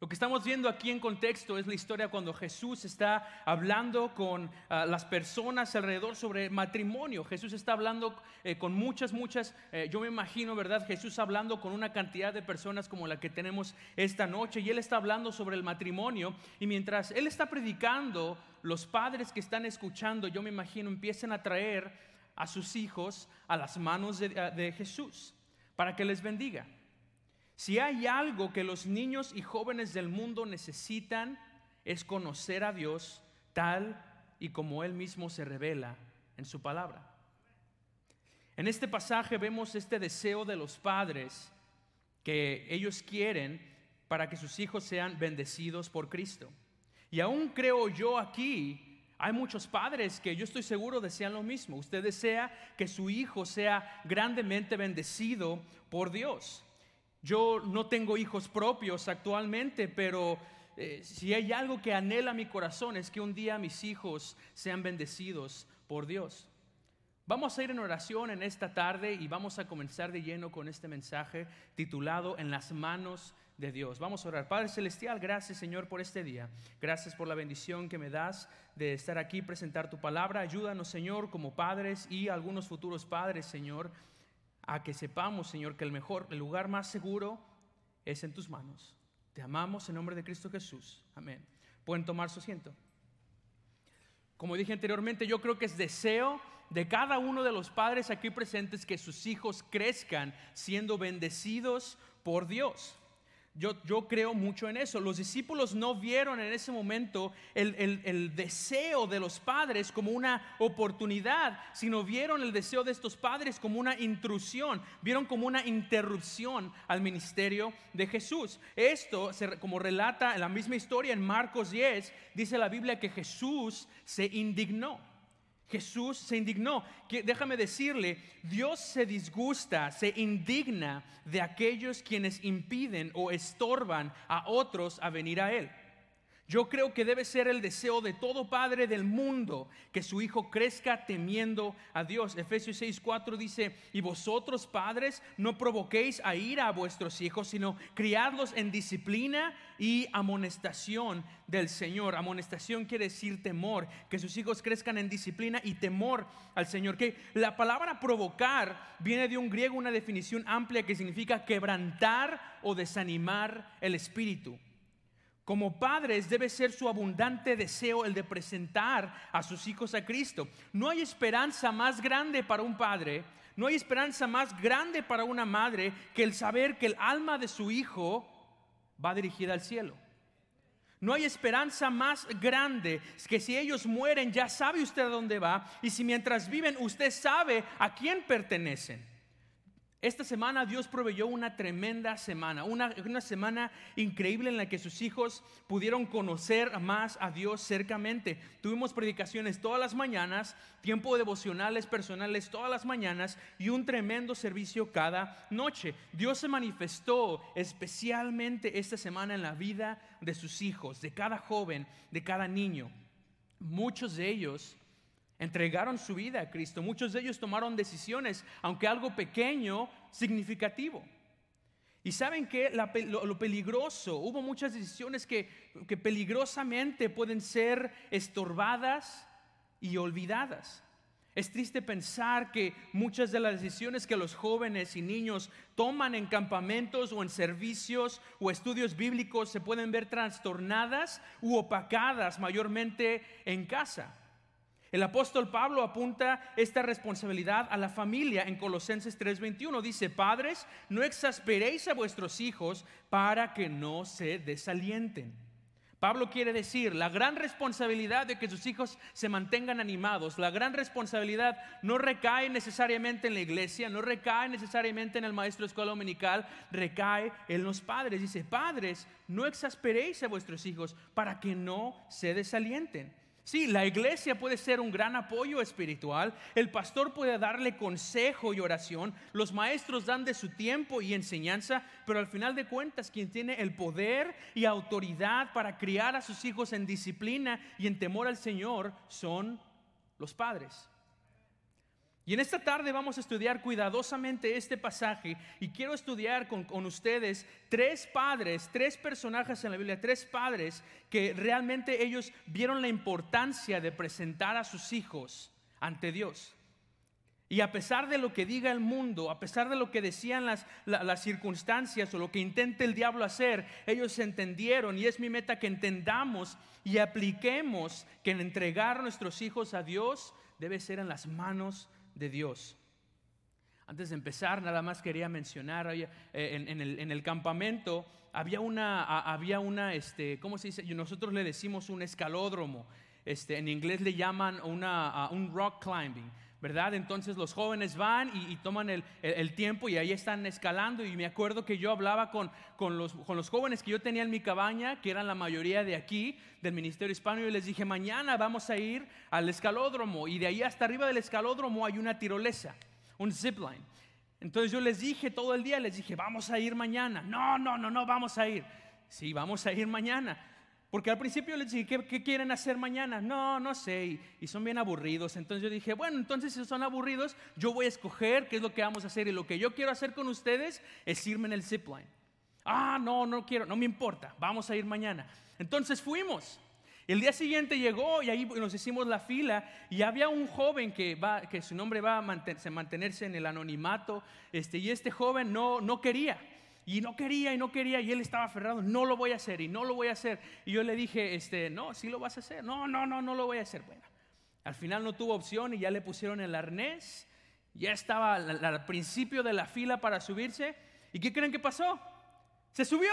Lo que estamos viendo aquí en contexto es la historia cuando Jesús está hablando con ah, las personas alrededor sobre matrimonio. Jesús está hablando eh, con muchas, muchas, eh, yo me imagino, ¿verdad? Jesús hablando con una cantidad de personas como la que tenemos esta noche y él está hablando sobre el matrimonio y mientras él está predicando, los padres que están escuchando, yo me imagino, empiezan a traer a sus hijos a las manos de Jesús para que les bendiga. Si hay algo que los niños y jóvenes del mundo necesitan es conocer a Dios tal y como Él mismo se revela en su palabra. En este pasaje vemos este deseo de los padres que ellos quieren para que sus hijos sean bendecidos por Cristo. Y aún creo yo aquí, hay muchos padres que yo estoy seguro desean lo mismo. Usted desea que su hijo sea grandemente bendecido por Dios. Yo no tengo hijos propios actualmente, pero eh, si hay algo que anhela mi corazón es que un día mis hijos sean bendecidos por Dios. Vamos a ir en oración en esta tarde y vamos a comenzar de lleno con este mensaje titulado En las manos de Dios. Vamos a orar. Padre Celestial, gracias Señor por este día. Gracias por la bendición que me das de estar aquí, presentar tu palabra. Ayúdanos Señor como padres y algunos futuros padres Señor a que sepamos, Señor, que el mejor, el lugar más seguro es en tus manos. Te amamos en nombre de Cristo Jesús. Amén. Pueden tomar su asiento. Como dije anteriormente, yo creo que es deseo de cada uno de los padres aquí presentes que sus hijos crezcan siendo bendecidos por Dios. Yo, creo mucho en eso. Los discípulos no vieron en ese momento el, el, deseo de los padres como una oportunidad, sino vieron el deseo de estos padres como una intrusión, vieron como una interrupción al ministerio de Jesús. Esto, como relata la misma historia en Marcos 10, dice la Biblia que Jesús se indignó. Jesús se indignó. Déjame decirle, Dios se disgusta, se indigna de aquellos quienes impiden o estorban a otros a venir a Él. Yo creo que debe ser el deseo de todo padre del mundo que su hijo crezca temiendo a Dios. Efesios 6:4 dice, "Y vosotros padres no provoquéis a ira a vuestros hijos, sino criadlos en disciplina y amonestación del Señor." Amonestación quiere decir temor, que sus hijos crezcan en disciplina y temor al Señor. Que la palabra provocar viene de un griego una definición amplia que significa quebrantar o desanimar el espíritu. Como padres debe ser su abundante deseo el de presentar a sus hijos a Cristo. No hay esperanza más grande para un padre, no hay esperanza más grande para una madre que el saber que el alma de su hijo va dirigida al cielo. No hay esperanza más grande que si ellos mueren ya sabe usted a dónde va y si mientras viven usted sabe a quién pertenecen. Esta semana Dios proveyó una tremenda semana, una, una, semana increíble en la que sus hijos pudieron conocer más a Dios cercamente. Tuvimos predicaciones todas las mañanas, tiempo devocionales personales todas las mañanas y un tremendo servicio cada noche. Dios se manifestó especialmente esta semana en la vida de sus hijos, de cada joven, de cada niño. Muchos de ellos entregaron su vida a Cristo. Muchos de ellos tomaron decisiones, aunque algo pequeño, significativo. Y saben que lo, peligroso, hubo muchas decisiones que, que peligrosamente pueden ser estorbadas y olvidadas. Es triste pensar que muchas de las decisiones que los jóvenes y niños toman en campamentos o en servicios o estudios bíblicos se pueden ver trastornadas u opacadas mayormente en casa. El apóstol Pablo apunta esta responsabilidad a la familia en Colosenses 3:21. Dice, padres, no exasperéis a vuestros hijos para que no se desalienten. Pablo quiere decir, la gran responsabilidad de que sus hijos se mantengan animados, la gran responsabilidad no recae necesariamente en la iglesia, no recae necesariamente en el maestro de escuela dominical, recae en los padres. Dice, padres, no exasperéis a vuestros hijos para que no se desalienten. Sí, la iglesia puede ser un gran apoyo espiritual, el pastor puede darle consejo y oración, los maestros dan de su tiempo y enseñanza, pero al final de cuentas quien tiene el poder y autoridad para criar a sus hijos en disciplina y en temor al Señor son los padres. Y en esta tarde vamos a estudiar cuidadosamente este pasaje y quiero estudiar con, con, ustedes tres padres, tres personajes en la Biblia, tres padres que realmente ellos vieron la importancia de presentar a sus hijos ante Dios. Y a pesar de lo que diga el mundo, a pesar de lo que decían las, las, circunstancias o lo que intente el diablo hacer, ellos entendieron y es mi meta que entendamos y apliquemos que en entregar nuestros hijos a Dios debe ser en las manos de Dios. Antes de empezar, nada más quería mencionar, eh, en, el, en el, campamento había una, había una este, ¿cómo se dice? Nosotros le decimos un escalódromo, este, en inglés le llaman una, un rock climbing. ¿Verdad? Entonces los jóvenes van y, toman el, tiempo y ahí están escalando. Y me acuerdo que yo hablaba con, con, los, con, los, jóvenes que yo tenía en mi cabaña, que eran la mayoría de aquí, del Ministerio Hispano, y les dije, mañana vamos a ir al escalódromo. Y de ahí hasta arriba del escalódromo hay una tirolesa, un zipline. Entonces yo les dije todo el día, les dije, vamos a ir mañana. No, no, no, no, vamos a ir. Sí, vamos a ir mañana. Porque al principio les dije, ¿qué, quieren hacer mañana? No, no sé, y, son bien aburridos. Entonces yo dije, bueno, entonces si son aburridos, yo voy a escoger qué es lo que vamos a hacer. Y lo que yo quiero hacer con ustedes es irme en el zipline. Ah, no, no quiero, no me importa, vamos a ir mañana. Entonces fuimos. El día siguiente llegó y ahí nos hicimos la fila y había un joven que, va, que su nombre va a mantenerse en el anonimato este, y este joven no, no quería. Y no quería y no quería y él estaba aferrado, no lo voy a hacer y no lo voy a hacer. Y yo le dije, este, no, sí lo vas a hacer. No, no, no, no lo voy a hacer. Bueno, al final no tuvo opción y ya le pusieron el arnés. Ya estaba al, principio de la fila para subirse. ¿Y qué creen que pasó? Se subió.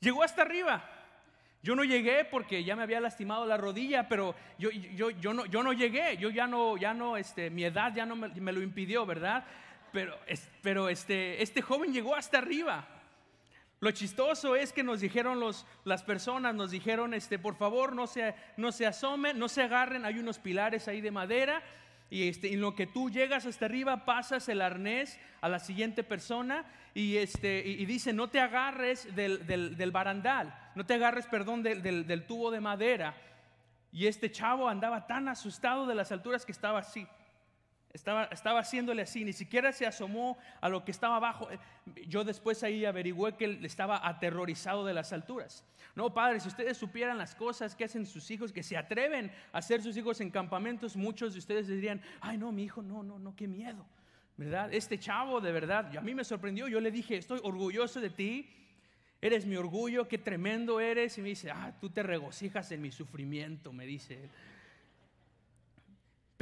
Llegó hasta arriba. Yo no llegué porque ya me había lastimado la rodilla, pero yo, yo, yo, no, yo no llegué. Yo ya no, ya no, este, mi edad ya no me, me lo impidió, ¿verdad? Pero, pero este, este joven llegó hasta arriba. Lo chistoso es que nos dijeron los, las personas, nos dijeron, este, por favor, no se, no se asomen, no se agarren, hay unos pilares ahí de madera, y este, en lo que tú llegas hasta arriba, pasas el arnés a la siguiente persona, y, dice, no te agarres del, del, del, barandal, no te agarres, perdón, del, del tubo de madera. Y este chavo andaba tan asustado de las alturas que estaba así. Estaba, estaba haciéndole así, ni siquiera se asomó a lo que estaba abajo. Yo después ahí averigüé que él estaba aterrorizado de las alturas. No, padre, si ustedes supieran las cosas que hacen sus hijos, que se atreven a hacer sus hijos en campamentos, muchos de ustedes dirían, ay no, mi hijo, no, no, no, qué miedo. ¿Verdad? Este chavo, de verdad, a mí me sorprendió. Yo le dije, estoy orgulloso de ti. Eres mi orgullo, qué tremendo eres. Y me dice, ah, tú te regocijas en mi sufrimiento, me dice él.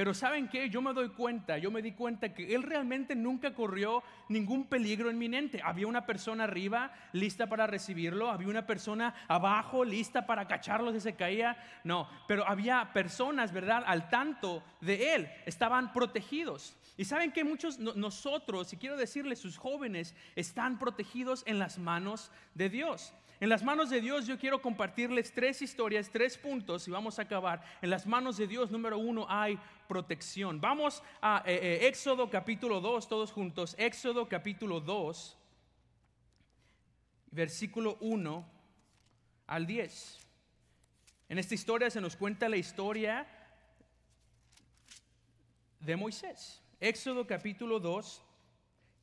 Pero ¿saben qué? Yo me doy cuenta, yo me di cuenta que él realmente nunca corrió ningún peligro inminente. Había una persona arriba lista para recibirlo, había una persona abajo lista para cacharlo si se caía. No, pero había personas, ¿verdad? Al tanto de él, estaban protegidos. Y saben que muchos nosotros, y quiero decirles, sus jóvenes están protegidos en las manos de Dios. En las manos de Dios yo quiero compartirles tres historias, tres puntos y vamos a acabar. En las manos de Dios, número uno, hay protección. Vamos a eh, eh, Éxodo capítulo 2, todos juntos. Éxodo capítulo 2, versículo 1 al 10. En esta historia se nos cuenta la historia de Moisés. Éxodo capítulo 2,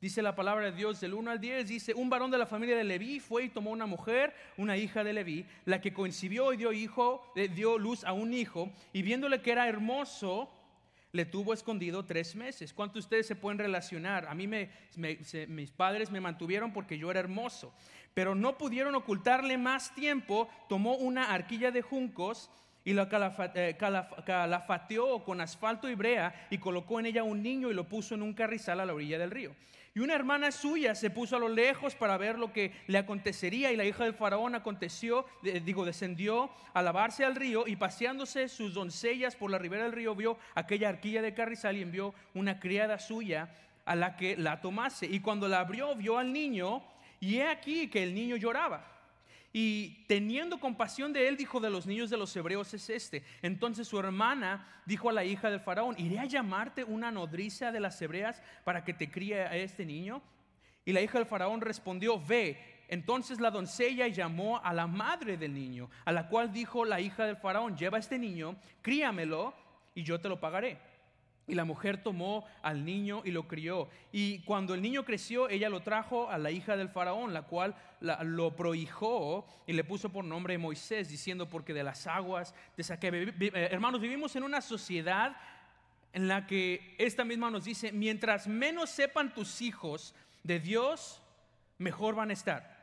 Dice la palabra de Dios del 1 al 10, dice, un varón de la familia de Leví fue y tomó una mujer, una hija de Leví, la que coincidió y dio, hijo, eh, dio luz a un hijo, y viéndole que era hermoso, le tuvo escondido tres meses. ¿Cuántos de ustedes se pueden relacionar? A mí me, mis padres me mantuvieron porque yo era hermoso, pero no pudieron ocultarle más tiempo, tomó una arquilla de juncos, y la eh, calafateó con asfalto y brea y colocó en ella un niño y lo puso en un carrizal a la orilla del río. Y una hermana suya se puso a lo lejos para ver lo que le acontecería y la hija del faraón aconteció, digo, descendió a lavarse al río y paseándose sus doncellas por la ribera del río vio aquella arquilla de carrizal y envió una criada suya a la que la tomase. Y cuando la abrió vio al niño y he aquí que el niño lloraba. Y teniendo compasión de él, dijo de los niños de los hebreos es este. Entonces su hermana dijo a la hija del faraón, ¿iré a llamarte una nodriza de las hebreas para que te críe a este niño? Y la hija del faraón respondió, ve. Entonces la doncella llamó a la madre del niño, a la cual dijo la hija del faraón, lleva a este niño, críamelo y yo te lo pagaré. Y la mujer tomó al niño y lo crió. Y cuando el niño creció, ella lo trajo a la hija del faraón, la cual lo prohijó y le puso por nombre Moisés, diciendo, porque de las aguas te saqué. Eh, hermanos, vivimos en una sociedad en la que esta misma nos dice, mientras menos sepan tus hijos de Dios, mejor van a estar.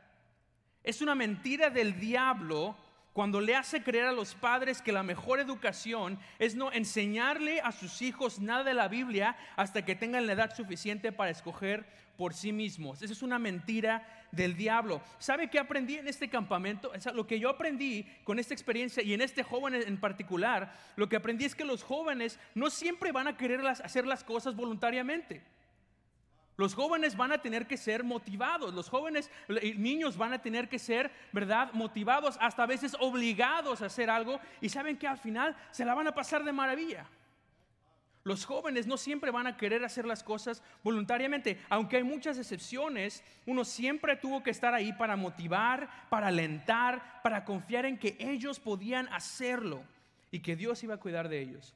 Es una mentira del diablo cuando le hace creer a los padres que la mejor educación es no enseñarle a sus hijos nada de la Biblia hasta que tengan la edad suficiente para escoger por sí mismos. Esa es una mentira del diablo. ¿Sabe qué aprendí en este campamento? lo que yo aprendí con esta experiencia y en este joven en particular, lo que aprendí es que los jóvenes no siempre van a querer hacer las cosas voluntariamente. Los jóvenes van a tener que ser motivados, los jóvenes niños van a tener que ser, ¿verdad? Motivados, hasta a veces obligados a hacer algo y saben que al final se la van a pasar de maravilla. Los jóvenes no siempre van a querer hacer las cosas voluntariamente, aunque hay muchas excepciones, uno siempre tuvo que estar ahí para motivar, para alentar, para confiar en que ellos podían hacerlo y que Dios iba a cuidar de ellos.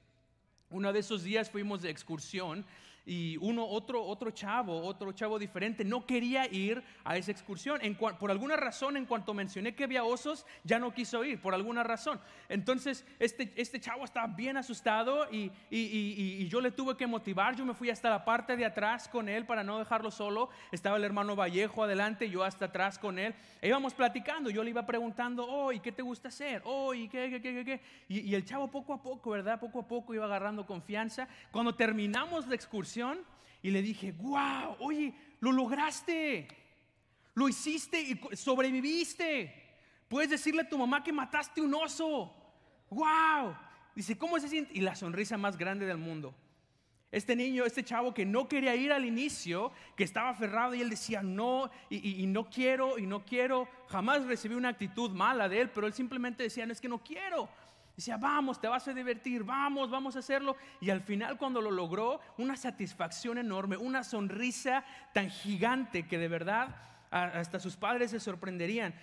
Uno de esos días fuimos de excursión y uno, otro, otro chavo, otro chavo diferente, no quería ir a esa excursión. por alguna razón, en cuanto mencioné que había osos, ya no quiso ir, por alguna razón. Entonces, este, este chavo estaba bien asustado y, y, yo le tuve que motivar. Yo me fui hasta la parte de atrás con él para no dejarlo solo. Estaba el hermano Vallejo adelante, yo hasta atrás con él. E íbamos platicando, yo le iba preguntando, oh, ¿y qué te gusta hacer? Oh, ¿y qué, qué, qué, qué? Y, y el chavo poco a poco, ¿verdad? Poco a poco iba agarrando confianza. Cuando terminamos la excursión, y le dije, wow, oye, lo lograste, lo hiciste y sobreviviste. Puedes decirle a tu mamá que mataste un oso. Wow. Dice, ¿cómo se siente? Y la sonrisa más grande del mundo. Este niño, este chavo que no quería ir al inicio, que estaba aferrado y él decía no, y, y, no quiero, y no quiero, jamás recibí una actitud mala de él, pero él simplemente decía, no es que no quiero, Decía, vamos, te vas a divertir, vamos, vamos a hacerlo. Y al final cuando lo logró, una satisfacción enorme, una sonrisa tan gigante que de verdad hasta sus padres se sorprenderían.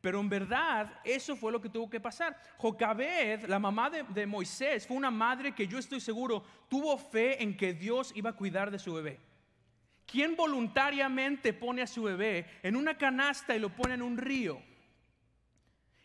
Pero en verdad eso fue lo que tuvo que pasar. Jocabed, la mamá de, de, Moisés, fue una madre que yo estoy seguro tuvo fe en que Dios iba a cuidar de su bebé. ¿Quién voluntariamente pone a su bebé en una canasta y lo pone en un río?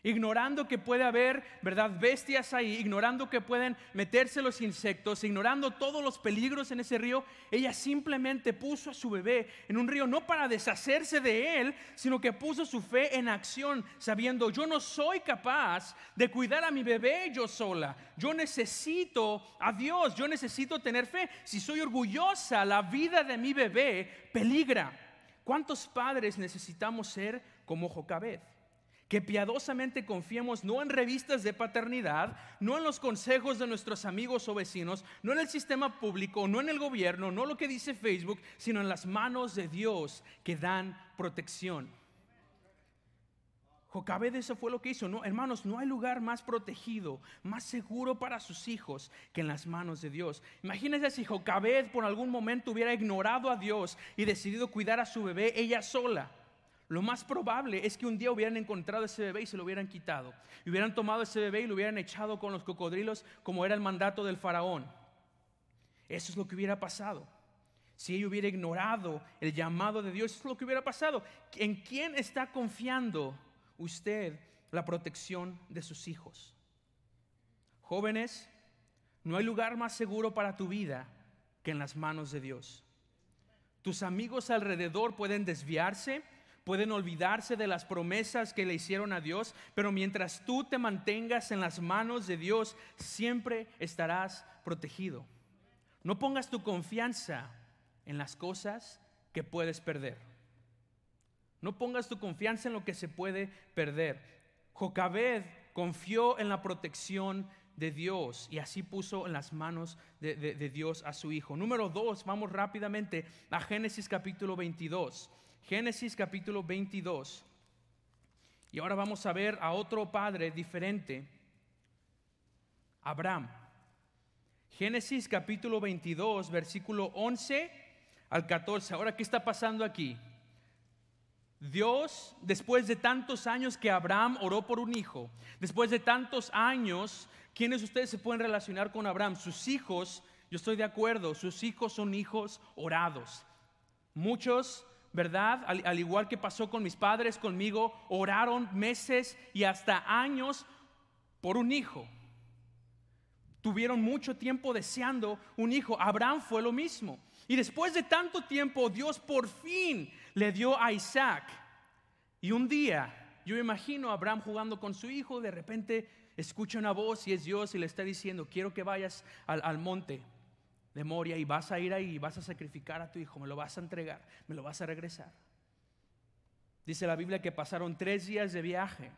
Ignorando que puede haber, ¿verdad?, bestias ahí, ignorando que pueden meterse los insectos, ignorando todos los peligros en ese río, ella simplemente puso a su bebé en un río no para deshacerse de él, sino que puso su fe en acción, sabiendo, yo no soy capaz de cuidar a mi bebé yo sola, yo necesito a Dios, yo necesito tener fe, si soy orgullosa, la vida de mi bebé peligra. ¿Cuántos padres necesitamos ser como Jocabed? Que piadosamente confiemos no en revistas de paternidad, no en los consejos de nuestros amigos o vecinos, no en el sistema público, no en el gobierno, no lo que dice Facebook, sino en las manos de Dios que dan protección. Jocabed eso fue lo que hizo. No, hermanos, no hay lugar más protegido, más seguro para sus hijos que en las manos de Dios. Imagínense si Jocabed por algún momento hubiera ignorado a Dios y decidido cuidar a su bebé ella sola. Lo más probable es que un día hubieran encontrado ese bebé y se lo hubieran quitado. Y hubieran tomado ese bebé y lo hubieran echado con los cocodrilos como era el mandato del faraón. Eso es lo que hubiera pasado. Si ella hubiera ignorado el llamado de Dios, eso es lo que hubiera pasado. ¿En quién está confiando usted la protección de sus hijos? Jóvenes, no hay lugar más seguro para tu vida que en las manos de Dios. Tus amigos alrededor pueden desviarse pueden olvidarse de las promesas que le hicieron a Dios, pero mientras tú te mantengas en las manos de Dios, siempre estarás protegido. No pongas tu confianza en las cosas que puedes perder. No pongas tu confianza en lo que se puede perder. Jocabed confió en la protección de Dios y así puso en las manos de, de Dios a su hijo. Número dos, vamos rápidamente a Génesis capítulo 22. Génesis capítulo 22. Y ahora vamos a ver a otro padre diferente, Abraham. Génesis capítulo 22, versículo 11 al 14. Ahora, ¿qué está pasando aquí? Dios, después de tantos años que Abraham oró por un hijo, después de tantos años, ¿quiénes ustedes se pueden relacionar con Abraham? Sus hijos Yo estoy de acuerdo, sus hijos son hijos orados. Muchos, ¿verdad? Al, igual que pasó con mis padres, conmigo, oraron meses y hasta años por un hijo. Tuvieron mucho tiempo deseando un hijo. Abraham fue lo mismo. Y después de tanto tiempo, Dios por fin le dio a Isaac. Y un día, yo imagino a Abraham jugando con su hijo, de repente escucha una voz y es Dios y le está diciendo, quiero que vayas al, al monte de Moria y vas a ir ahí y vas a sacrificar a tu hijo, me lo vas a entregar, me lo vas a regresar. Dice la Biblia que pasaron tres días de viaje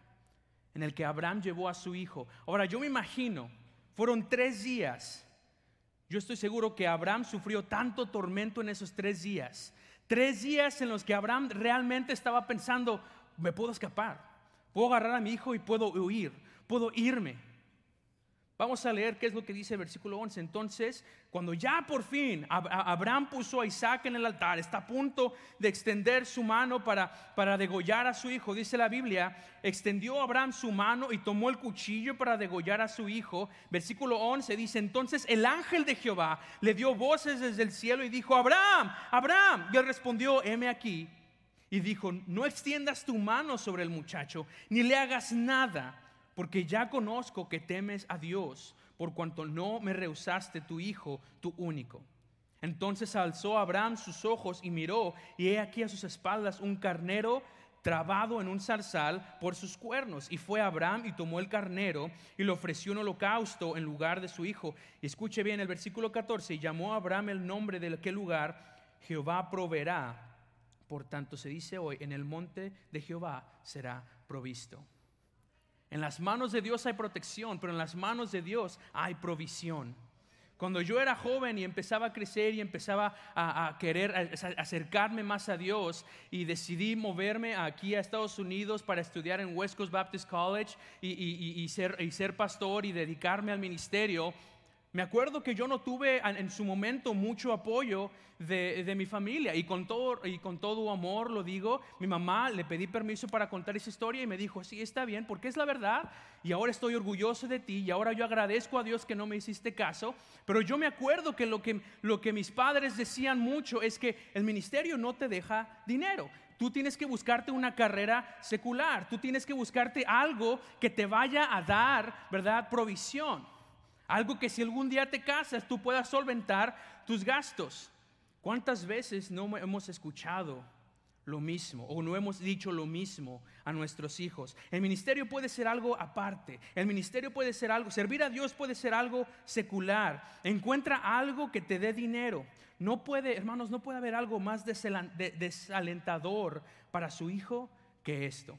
en el que Abraham llevó a su hijo. Ahora yo me imagino, fueron tres días. Yo estoy seguro que Abraham sufrió tanto tormento en esos tres días. Tres días en los que Abraham realmente estaba pensando, me puedo escapar, puedo agarrar a mi hijo y puedo huir, puedo irme. Vamos a leer qué es lo que dice el versículo 11. Entonces, cuando ya por fin Abraham puso a Isaac en el altar, está a punto de extender su mano para, para degollar a su hijo, dice la Biblia, extendió Abraham su mano y tomó el cuchillo para degollar a su hijo. Versículo 11 dice, entonces el ángel de Jehová le dio voces desde el cielo y dijo, Abraham, Abraham. Y él respondió, heme aquí. Y dijo, no extiendas tu mano sobre el muchacho, ni le hagas nada porque ya conozco que temes a Dios, por cuanto no me rehusaste tu hijo, tu único. Entonces alzó Abraham sus ojos y miró, y he aquí a sus espaldas un carnero trabado en un zarzal por sus cuernos. Y fue Abraham y tomó el carnero y le ofreció un holocausto en lugar de su hijo. Y escuche bien el versículo 14, y llamó a Abraham el nombre de aquel lugar, Jehová proveerá. Por tanto se dice hoy, en el monte de Jehová será provisto. En las manos de Dios hay protección, pero en las manos de Dios hay provisión. Cuando yo era joven y empezaba a crecer y empezaba a, querer acercarme más a Dios y decidí moverme aquí a Estados Unidos para estudiar en West Coast Baptist College y, ser, y ser pastor y dedicarme al ministerio, me acuerdo que yo no tuve en su momento mucho apoyo de, mi familia y con, todo, y con todo amor lo digo, mi mamá le pedí permiso para contar esa historia y me dijo, sí, está bien, porque es la verdad y ahora estoy orgulloso de ti y ahora yo agradezco a Dios que no me hiciste caso, pero yo me acuerdo que lo que, lo que mis padres decían mucho es que el ministerio no te deja dinero. Tú tienes que buscarte una carrera secular, tú tienes que buscarte algo que te vaya a dar, ¿verdad?, provisión. Algo que si algún día te casas tú puedas solventar tus gastos. ¿Cuántas veces no hemos escuchado lo mismo o no hemos dicho lo mismo a nuestros hijos? El ministerio puede ser algo aparte. El ministerio puede ser algo, servir a Dios puede ser algo secular. Encuentra algo que te dé dinero. No puede, hermanos, no puede haber algo más desalentador para su hijo que esto.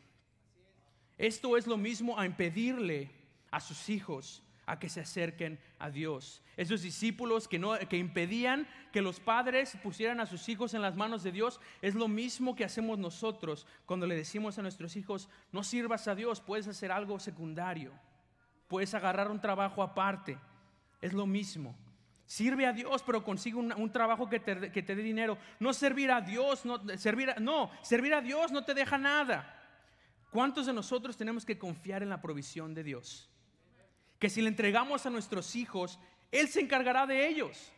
Esto es lo mismo a impedirle a sus hijos a que se acerquen a Dios. Esos discípulos que, no, que impedían que los padres pusieran a sus hijos en las manos de Dios, es lo mismo que hacemos nosotros cuando le decimos a nuestros hijos, no sirvas a Dios, puedes hacer algo secundario, puedes agarrar un trabajo aparte, es lo mismo. Sirve a Dios, pero consigue un, trabajo que te, que te, dé dinero. No servir a Dios, no servir, no, servir a Dios no te deja nada. ¿Cuántos de nosotros tenemos que confiar en la provisión de Dios? Que si le entregamos a nuestros hijos, Él se encargará de ellos.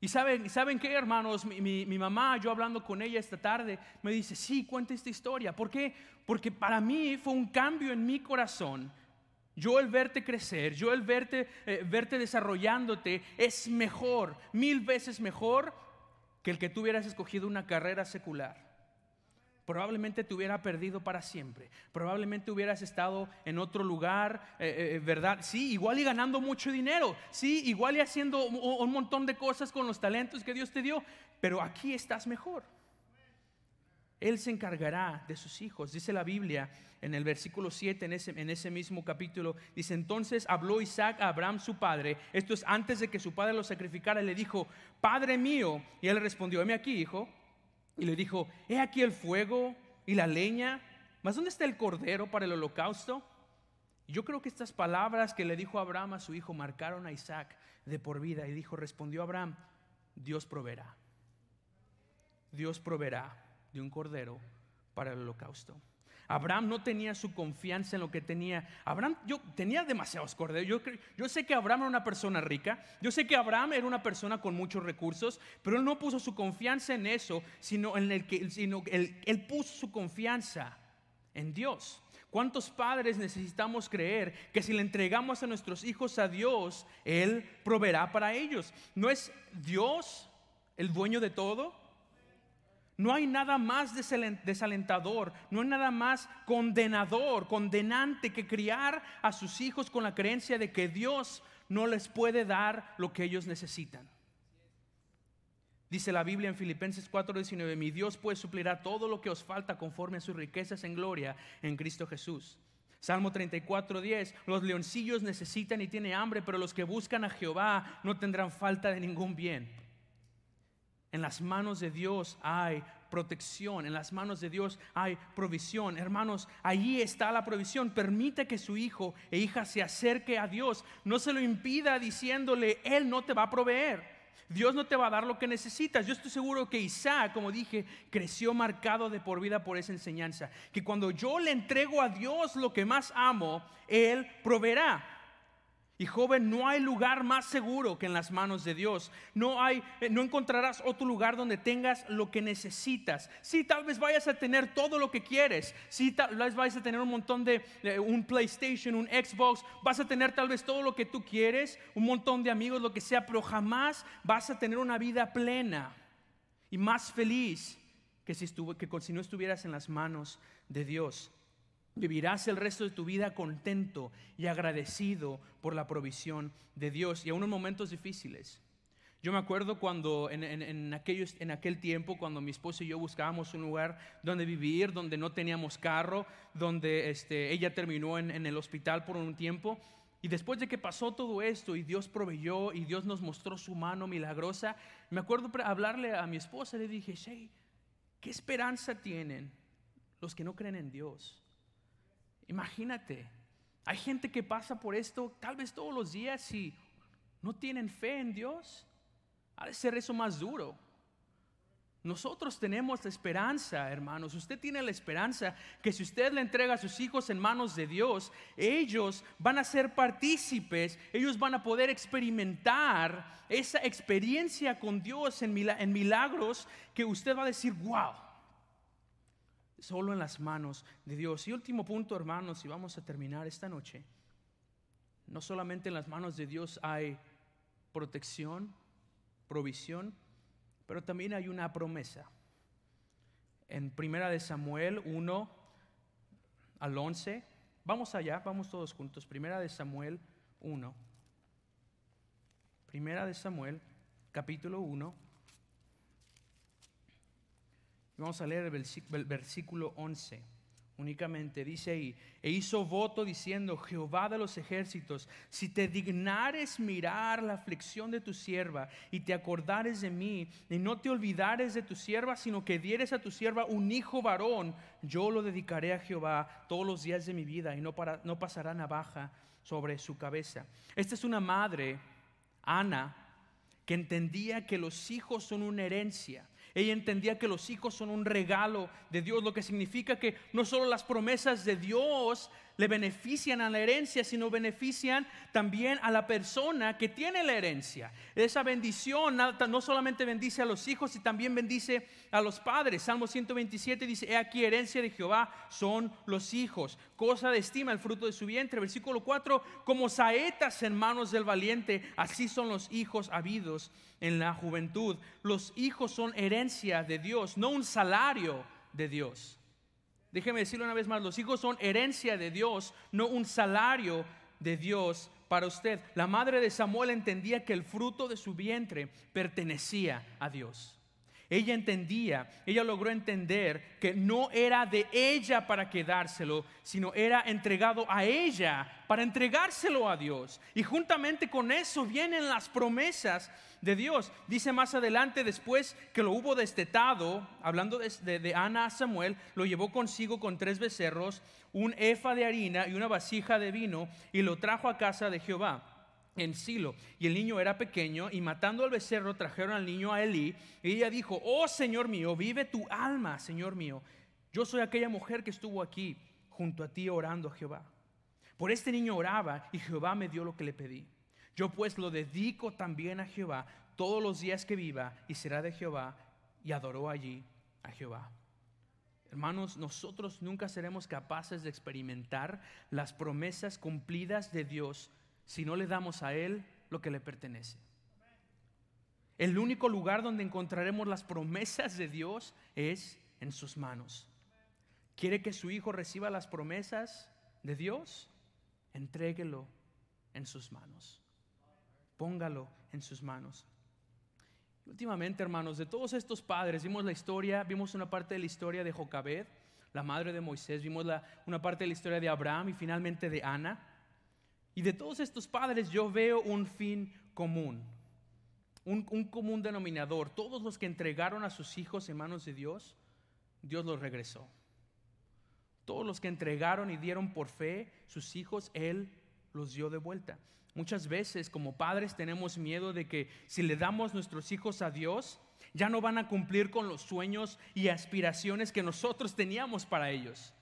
Y saben, ¿saben qué, hermanos? Mi, mamá, yo hablando con ella esta tarde, me dice, sí, cuenta esta historia. ¿Por qué? Porque para mí fue un cambio en mi corazón. Yo el verte crecer, yo el verte, eh, verte desarrollándote, es mejor, mil veces mejor que el que tú hubieras escogido una carrera secular probablemente te hubiera perdido para siempre. Probablemente hubieras estado en otro lugar, eh, eh, eh, ¿verdad? Sí, igual y ganando mucho dinero. Sí, igual y haciendo un, montón de cosas con los talentos que Dios te dio. Pero aquí estás mejor. Él se encargará de sus hijos. Dice la Biblia en el versículo 7, en ese, en ese mismo capítulo, dice, entonces habló Isaac a Abraham su padre, esto es antes de que su padre lo sacrificara, le dijo, Padre mío, y él respondió, heme aquí, hijo, y le dijo, he aquí el fuego y la leña, mas ¿dónde está el cordero para el holocausto? yo creo que estas palabras que le dijo Abraham a su hijo marcaron a Isaac de por vida y dijo, respondió Abraham, Dios proveerá. Dios proveerá de un cordero para el holocausto. Abraham no tenía su confianza en lo que tenía. Abraham yo, tenía demasiados corderos. Yo, yo, sé que Abraham era una persona rica. Yo sé que Abraham era una persona con muchos recursos. Pero él no puso su confianza en eso, sino en el que sino él, él puso su confianza en Dios. ¿Cuántos padres necesitamos creer que si le entregamos a nuestros hijos a Dios, Él proveerá para ellos? ¿No es Dios el dueño de todo? No hay nada más desalentador, no hay nada más condenador, condenante que criar a sus hijos con la creencia de que Dios no les puede dar lo que ellos necesitan. Dice la Biblia en Filipenses 4:19, mi Dios pues suplirá todo lo que os falta conforme a sus riquezas en gloria en Cristo Jesús. Salmo 34:10, los leoncillos necesitan y tienen hambre, pero los que buscan a Jehová no tendrán falta de ningún bien. En las manos de Dios hay protección, en las manos de Dios hay provisión. Hermanos, allí está la provisión. Permite que su hijo e hija se acerque a Dios. No se lo impida diciéndole, Él no te va a proveer. Dios no te va a dar lo que necesitas. Yo estoy seguro que Isaac, como dije, creció marcado de por vida por esa enseñanza. Que cuando yo le entrego a Dios lo que más amo, Él proveerá. Y joven, no hay lugar más seguro que en las manos de Dios. No hay, eh, no encontrarás otro lugar donde tengas lo que necesitas. Sí, tal vez vayas a tener todo lo que quieres. Sí, tal vez vayas a tener un montón de, un PlayStation, un Xbox. Vas a tener tal vez todo lo que tú quieres, un montón de amigos, lo que sea, pero jamás vas a tener una vida plena y más feliz que si, que si no estuvieras en las manos de Dios. Vivirás el resto de tu vida contento y agradecido por la provisión de Dios y a unos momentos difíciles. Yo me acuerdo cuando en, aquellos, en aquel tiempo, cuando mi esposo y yo buscábamos un lugar donde vivir, donde no teníamos carro, donde este, ella terminó en, en el hospital por un tiempo. Y después de que pasó todo esto y Dios proveyó y Dios nos mostró su mano milagrosa, me acuerdo hablarle a mi esposa, le dije, Shay, ¿qué esperanza tienen los que no creen en Dios? Imagínate, hay gente que pasa por esto tal vez todos los días y no tienen fe en Dios. Ha de ser eso más duro. Nosotros tenemos la esperanza, hermanos. Usted tiene la esperanza que si usted le entrega a sus hijos en manos de Dios, ellos van a ser partícipes, ellos van a poder experimentar esa experiencia con Dios en milagros que usted va a decir, wow, solo en las manos de Dios. Y último punto, hermanos, y vamos a terminar esta noche. No solamente en las manos de Dios hay protección, provisión, pero también hay una promesa. En Primera de Samuel 1 al 11, vamos allá, vamos todos juntos. Primera de Samuel 1. Primera de Samuel, capítulo 1 Vamos a leer el versículo 11 únicamente. Dice ahí, e hizo voto diciendo, Jehová de los ejércitos, si te dignares mirar la aflicción de tu sierva y te acordares de mí y no te olvidares de tu sierva, sino que dieres a tu sierva un hijo varón, yo lo dedicaré a Jehová todos los días de mi vida y no, para, no pasará navaja sobre su cabeza. Esta es una madre, Ana, que entendía que los hijos son una herencia ella entendía que los hijos son un regalo de Dios, lo que significa que no solo las promesas de Dios le benefician a la herencia, sino benefician también a la persona que tiene la herencia. Esa bendición no solamente bendice a los hijos, sino también bendice a los padres. Salmo 127 dice, he aquí herencia de Jehová son los hijos, cosa de estima el fruto de su vientre. Versículo 4, como saetas en manos del valiente, así son los hijos habidos en la juventud. Los hijos son herencia de Dios, no un salario de Dios. Déjeme decirlo una vez más, los hijos son herencia de Dios, no un salario de Dios para usted. La madre de Samuel entendía que el fruto de su vientre pertenecía a Dios. Ella entendía, ella logró entender que no era de ella para quedárselo, sino era entregado a ella para entregárselo a Dios. Y juntamente con eso vienen las promesas de Dios. Dice más adelante, después que lo hubo destetado, hablando de, Ana a Samuel, lo llevó consigo con tres becerros, un efa de harina y una vasija de vino, y lo trajo a casa de Jehová en Silo. Y el niño era pequeño, y matando al becerro trajeron al niño a Elí. Y ella dijo, oh Señor mío, vive tu alma, Señor mío. Yo soy aquella mujer que estuvo aquí junto a ti orando a Jehová. Por este niño oraba y Jehová me dio lo que le pedí. Yo pues lo dedico también a Jehová todos los días que viva y será de Jehová y adoró allí a Jehová. Hermanos, nosotros nunca seremos capaces de experimentar las promesas cumplidas de Dios si no le damos a Él lo que le pertenece. El único lugar donde encontraremos las promesas de Dios es en sus manos. ¿Quiere que su hijo reciba las promesas de Dios? Entréguelo en sus manos. Póngalo en sus manos. Últimamente, hermanos, de todos estos padres, vimos la historia, vimos una parte de la historia de Jocabed, la madre de Moisés, vimos una parte de la historia de Abraham y finalmente de Ana. Y de todos estos padres yo veo un fin común, un, un común denominador. Todos los que entregaron a sus hijos en manos de Dios, Dios los regresó. Todos los que entregaron y dieron por fe sus hijos, Él los dio de vuelta. Muchas veces como padres tenemos miedo de que si le damos nuestros hijos a Dios, ya no van a cumplir con los sueños y aspiraciones que nosotros teníamos para ellos.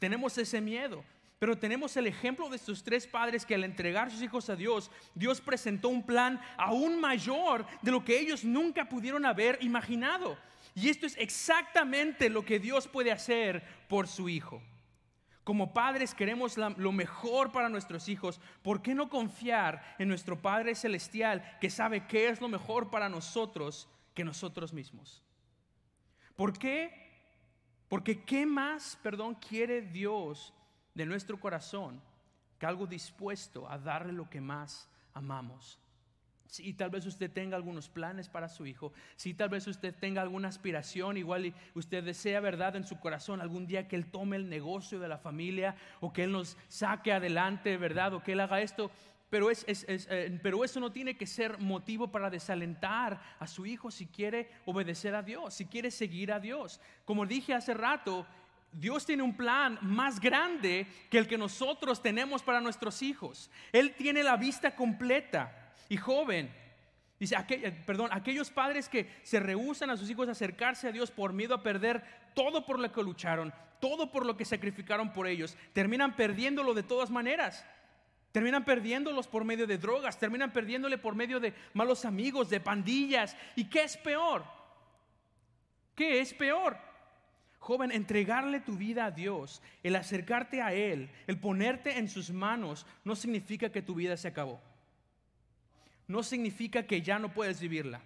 Tenemos ese miedo. Pero tenemos el ejemplo de estos tres padres que al entregar sus hijos a Dios, Dios presentó un plan aún mayor de lo que ellos nunca pudieron haber imaginado. Y esto es exactamente lo que Dios puede hacer por su hijo. Como padres queremos lo mejor para nuestros hijos. ¿Por qué no confiar en nuestro Padre Celestial que sabe qué es lo mejor para nosotros que nosotros mismos? ¿Por qué? Porque ¿qué más, perdón, quiere Dios de nuestro corazón que algo dispuesto a darle lo que más amamos? Si tal vez usted tenga algunos planes para su hijo, si tal vez usted tenga alguna aspiración, igual usted desea verdad en su corazón algún día que él tome el negocio de la familia o que él nos saque adelante, verdad, o que él haga esto, pero, es, eh, pero eso no tiene que ser motivo para desalentar a su hijo si quiere obedecer a Dios, si quiere seguir a Dios. Como dije hace rato, Dios tiene un plan más grande que el que nosotros tenemos para nuestros hijos. Él tiene la vista completa y joven. Dice, perdón, aquellos padres que se rehusan a sus hijos a acercarse a Dios por miedo a perder todo por lo que lucharon, todo por lo que sacrificaron por ellos, terminan perdiéndolo de todas maneras. Terminan perdiéndolos por medio de drogas, terminan perdiéndole por medio de malos amigos, de pandillas. ¿Y qué es peor? ¿Qué es peor? Joven, entregarle tu vida a Dios, el acercarte a Él, el ponerte en sus manos, no significa que tu vida se acabó no significa que ya no puedes vivirla,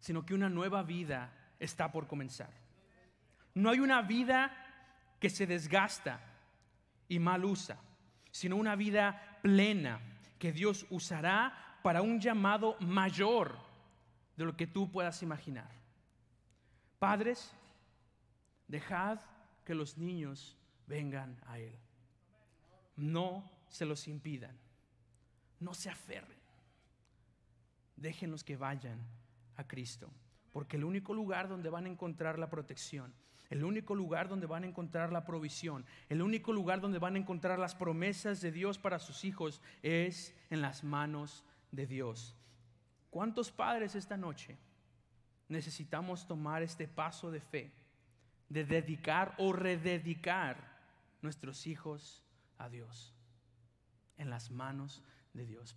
sino que una nueva vida está por comenzar. No hay una vida que se desgasta y mal usa, sino una vida plena que Dios usará para un llamado mayor de lo que tú puedas imaginar. Padres, dejad que los niños vengan a Él. No se los impidan. No se aferren déjenlos que vayan a Cristo. Porque el único lugar donde van a encontrar la protección, el único lugar donde van a encontrar la provisión, el único lugar donde van a encontrar las promesas de Dios para sus hijos es en las manos de Dios. ¿Cuántos padres esta noche necesitamos tomar este paso de fe, de dedicar o rededicar nuestros hijos a Dios? En las manos de Dios.